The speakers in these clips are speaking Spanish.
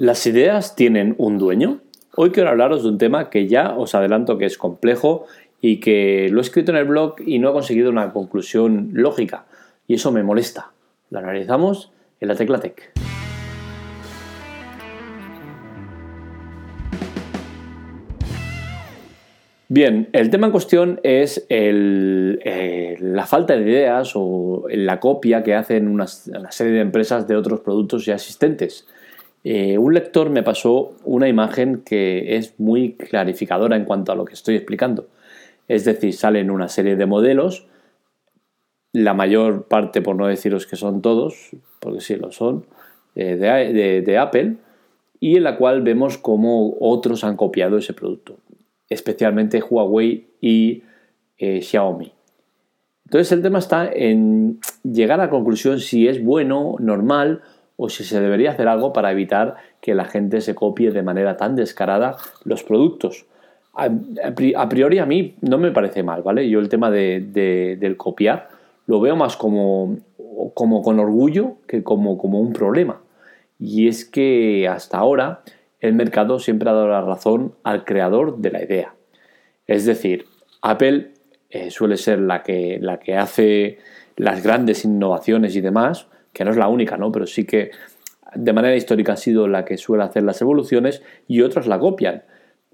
¿Las ideas tienen un dueño? Hoy quiero hablaros de un tema que ya os adelanto que es complejo y que lo he escrito en el blog y no he conseguido una conclusión lógica. Y eso me molesta. Lo analizamos en la Tecla Tech. Bien, el tema en cuestión es eh, la falta de ideas o la copia que hacen una serie de empresas de otros productos ya existentes. Eh, un lector me pasó una imagen que es muy clarificadora en cuanto a lo que estoy explicando. Es decir, salen una serie de modelos, la mayor parte, por no deciros que son todos, porque sí lo son, eh, de, Apple, y en la cual vemos cómo otros han copiado ese producto, especialmente Huawei y eh, Xiaomi. Entonces el tema está en llegar a la conclusión si es bueno, normal o si se debería hacer algo para evitar que la gente se copie de manera tan descarada los productos. A, priori a mí no me parece mal, ¿vale? Yo el tema de, del copiar lo veo más como, como con orgullo que como, como un problema. Y es que hasta ahora el mercado siempre ha dado la razón al creador de la idea. Es decir, Apple eh, suele ser la que, la que hace las grandes innovaciones y demás, que no es la única, ¿no? Pero sí que de manera histórica ha sido la que suele hacer las evoluciones y otras la copian.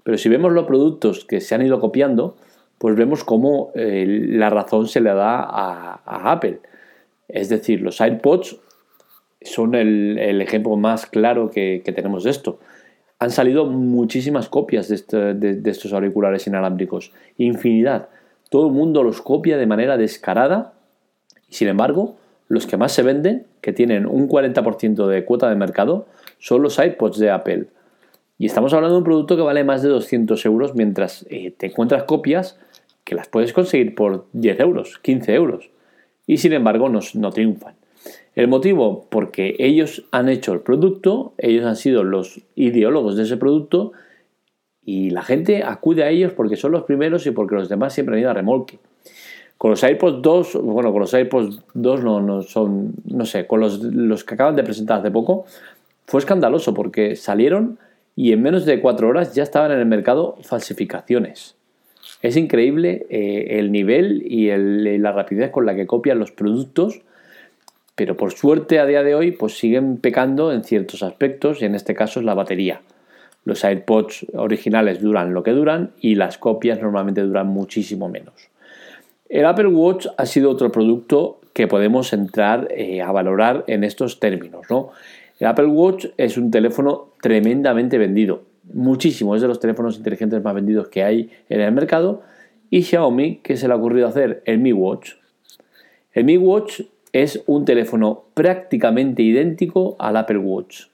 Pero si vemos los productos que se han ido copiando, pues vemos cómo eh, la razón se le da a, Apple. Es decir, los AirPods son el, ejemplo más claro que, tenemos de esto. Han salido muchísimas copias este, de estos auriculares inalámbricos, infinidad. Todo el mundo los copia de manera descarada y sin embargo los que más se venden, que tienen un 40% de cuota de mercado, son los iPods de Apple. Y estamos hablando de un producto que vale más de 200 euros, mientras eh, te encuentras copias que las puedes conseguir por 10 euros, 15 euros. Y sin embargo no, no triunfan. El motivo, porque ellos han hecho el producto, ellos han sido los ideólogos de ese producto y la gente acude a ellos porque son los primeros y porque los demás siempre han ido a remolque. Con los AirPods 2, bueno, con los AirPods 2 no, son, no sé, con los, los que acaban de presentar hace poco, fue escandaloso porque salieron y en menos de cuatro horas ya estaban en el mercado falsificaciones. Es increíble eh, el nivel y la rapidez con la que copian los productos, pero por suerte a día de hoy pues siguen pecando en ciertos aspectos y en este caso es la batería. Los AirPods originales duran lo que duran y las copias normalmente duran muchísimo menos. El Apple Watch ha sido otro producto que podemos entrar eh, a valorar en estos términos. ¿no? El Apple Watch es un teléfono tremendamente vendido, muchísimo, es de los teléfonos inteligentes más vendidos que hay en el mercado. Y Xiaomi, ¿qué se le ha ocurrido hacer? El Mi Watch. El Mi Watch es un teléfono prácticamente idéntico al Apple Watch.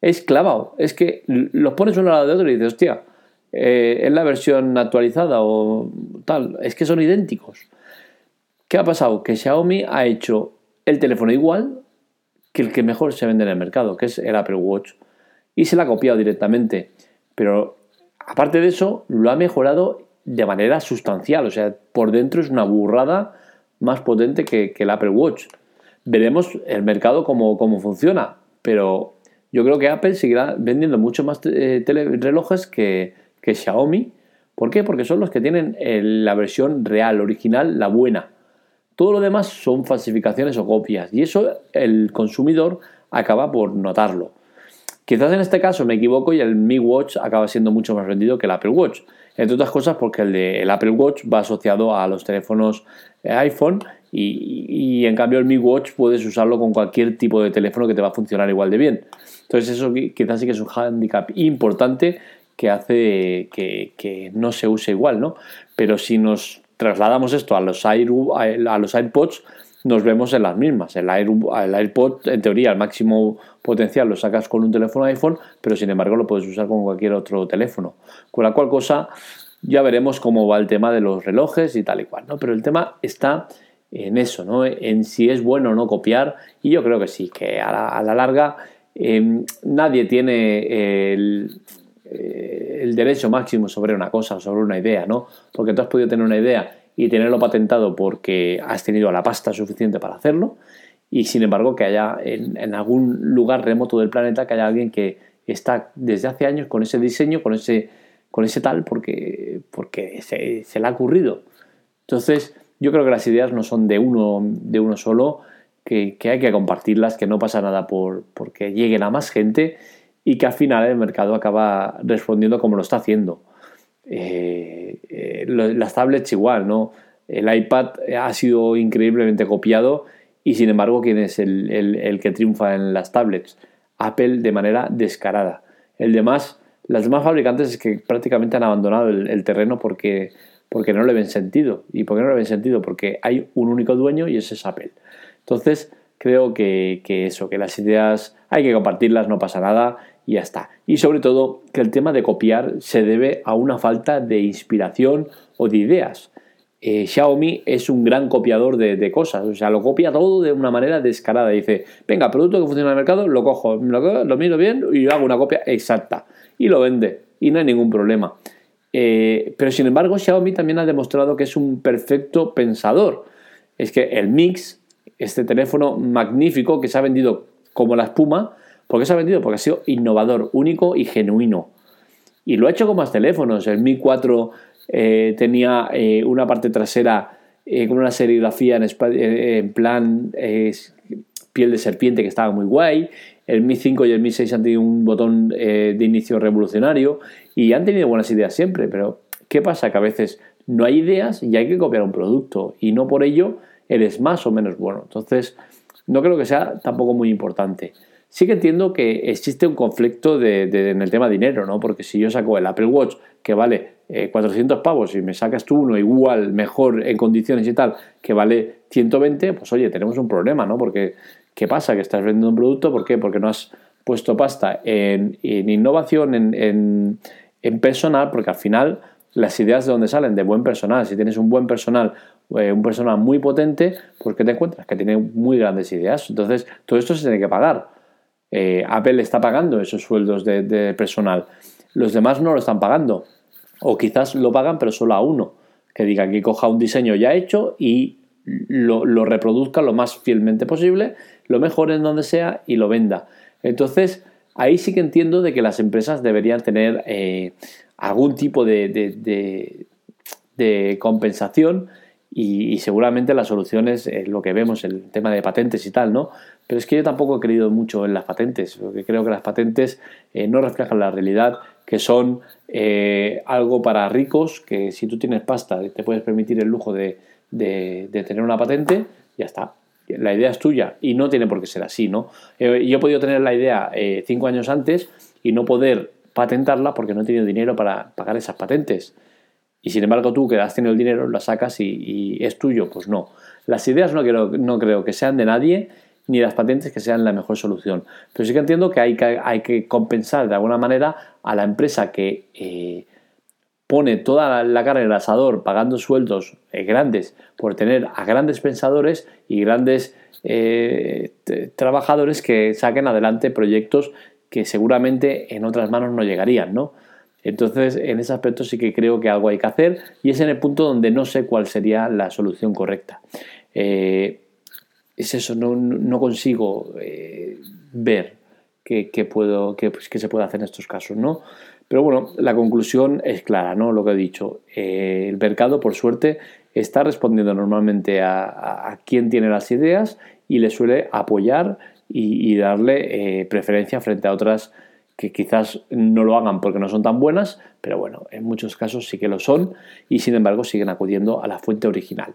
Es clavado, es que los pones uno al lado de otro y dices, hostia, eh, es la versión actualizada o tal, es que son idénticos. ¿Qué ha pasado? Que Xiaomi ha hecho el teléfono igual que el que mejor se vende en el mercado, que es el Apple Watch, y se la ha copiado directamente. Pero aparte de eso, lo ha mejorado de manera sustancial, o sea, por dentro es una burrada más potente que, el Apple Watch. Veremos el mercado cómo, cómo, funciona, pero yo creo que Apple seguirá vendiendo mucho más eh, relojes que, que Xiaomi. ¿Por qué? Porque son los que tienen la versión real, original, la buena. Todo lo demás son falsificaciones o copias y eso el consumidor acaba por notarlo. Quizás en este caso me equivoco y el Mi Watch acaba siendo mucho más vendido que el Apple Watch. Entre otras cosas porque el, de, Apple Watch va asociado a los teléfonos eh, iPhone y, en cambio el Mi Watch puedes usarlo con cualquier tipo de teléfono que te va a funcionar igual de bien. Entonces eso quizás sí que es un handicap importante que hace que, que no se use igual, ¿no? Pero si nos trasladamos esto a los, Air, a los AirPods, nos vemos en las mismas. El, Air, el AirPod, en teoría, el máximo potencial lo sacas con un teléfono iPhone, pero sin embargo lo puedes usar con cualquier otro teléfono. Con la cual cosa ya veremos cómo va el tema de los relojes y tal y cual, ¿no? Pero el tema está en eso, ¿no? En si es bueno o no copiar, y yo creo que sí, que a la, larga em, nadie tiene el, eh, el derecho máximo sobre una cosa, sobre una idea, ¿no? Porque tú has podido tener una idea y tenerlo patentado porque has tenido la pasta suficiente para hacerlo y sin embargo que haya en, algún lugar remoto del planeta que haya alguien que está desde hace años con ese diseño, con ese, con ese tal, porque, porque se, le ha ocurrido. Entonces, yo creo que las ideas no son de uno, de uno solo, que, hay que compartirlas, que no pasa nada por porque lleguen a más gente y que al final el mercado acaba respondiendo como lo está haciendo. Eh, eh, las tablets igual, ¿no? El iPad ha sido increíblemente copiado y sin embargo, ¿quién es el, que triunfa en las tablets? Apple de manera descarada. El demás, las demás fabricantes es que prácticamente han abandonado el, terreno porque, porque no le ven sentido. ¿Y por qué no le ven sentido? Porque hay un único dueño y ese es Apple. Entonces, creo que, que eso, que las ideas hay que compartirlas, no pasa nada y ya está. Y sobre todo que el tema de copiar se debe a una falta de inspiración o de ideas. Eh, Xiaomi es un gran copiador de, cosas, o sea, lo copia todo de una manera descarada. Dice, venga, producto que funciona en el mercado, lo cojo, lo, miro bien y hago una copia exacta. Y lo vende, y no hay ningún problema. Eh, pero sin embargo, Xiaomi también ha demostrado que es un perfecto pensador. Es que el Mix, este teléfono magnífico que se ha vendido como la espuma, ¿por qué se ha vendido? Porque ha sido innovador, único y genuino. Y lo ha hecho con más teléfonos. El Mi 4 eh, tenía eh, una parte trasera eh, con una serigrafía en, plan piel de serpiente que estaba muy guay. El Mi 5 y el Mi 6 han tenido un botón de inicio revolucionario y han tenido buenas ideas siempre, pero ¿qué pasa? Que a veces no hay ideas y hay que copiar un producto y no por ello eres más o menos bueno. Entonces, no creo que sea tampoco muy importante. Sí que entiendo que existe un conflicto en el tema dinero, ¿no? Porque si yo saco el Apple Watch que vale 400 eh, pavos y me sacas tú uno igual, mejor en condiciones y tal, que vale 120, pues oye, tenemos un problema, ¿no? Porque, ¿qué pasa? Que estás vendiendo un producto, ¿por qué? Porque no has puesto pasta en, innovación, en, personal, porque al final las ideas de dónde salen, de buen personal. Si tienes un buen personal, eh, un personal muy potente, pues ¿qué te encuentras? Que tiene muy grandes ideas. Entonces, todo esto se tiene que pagar. Eh, Apple está pagando esos sueldos de, personal. Los demás no lo están pagando. O quizás lo pagan, pero solo a uno. Que diga que coja un diseño ya hecho y lo, reproduzca lo más fielmente posible, lo mejor en donde sea y lo venda. Entonces, ahí sí que entiendo de que las empresas deberían tener eh, algún tipo de, de compensación y, seguramente la solución es lo que vemos, el tema de patentes y tal, ¿no? Pero es que yo tampoco he creído mucho en las patentes, porque creo que las patentes eh, no reflejan la realidad, que son eh, algo para ricos, que si tú tienes pasta te puedes permitir el lujo de, tener una patente, ya está. La idea es tuya y no tiene por qué ser así, ¿no? Eh, yo he podido tener la idea cinco años antes y no poder patentarla porque no he tenido dinero para pagar esas patentes. Y sin embargo tú que has tenido el dinero, la sacas y, es tuyo. Pues no. Las ideas no, quiero, no creo que sean de nadie, ni las patentes que sean la mejor solución. Pero sí que entiendo que hay que, compensar de alguna manera a la empresa que eh, pone toda la, cara en el asador pagando sueldos eh, grandes por tener a grandes pensadores y grandes eh, trabajadores que saquen adelante proyectos que seguramente en otras manos no llegarían, ¿no? Entonces, en ese aspecto sí que creo que algo hay que hacer y es en el punto donde no sé cuál sería la solución correcta. Es eso, no, consigo eh, ver qué, puedo, pues, se puede hacer en estos casos, ¿no? Pero bueno, la conclusión es clara, ¿no? Lo que he dicho. Eh, el mercado, por suerte, está respondiendo normalmente a, quien tiene las ideas y le suele apoyar y, darle preferencia frente a otras que quizás no lo hagan porque no son tan buenas, pero bueno, en muchos casos sí que lo son y sin embargo siguen acudiendo a la fuente original.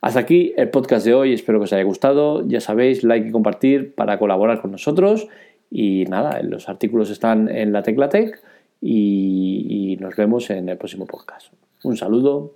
Hasta aquí el podcast de hoy, espero que os haya gustado, ya sabéis, like y compartir para colaborar con nosotros y nada, los artículos están en la Teclatec y, y nos vemos en el próximo podcast. Un saludo.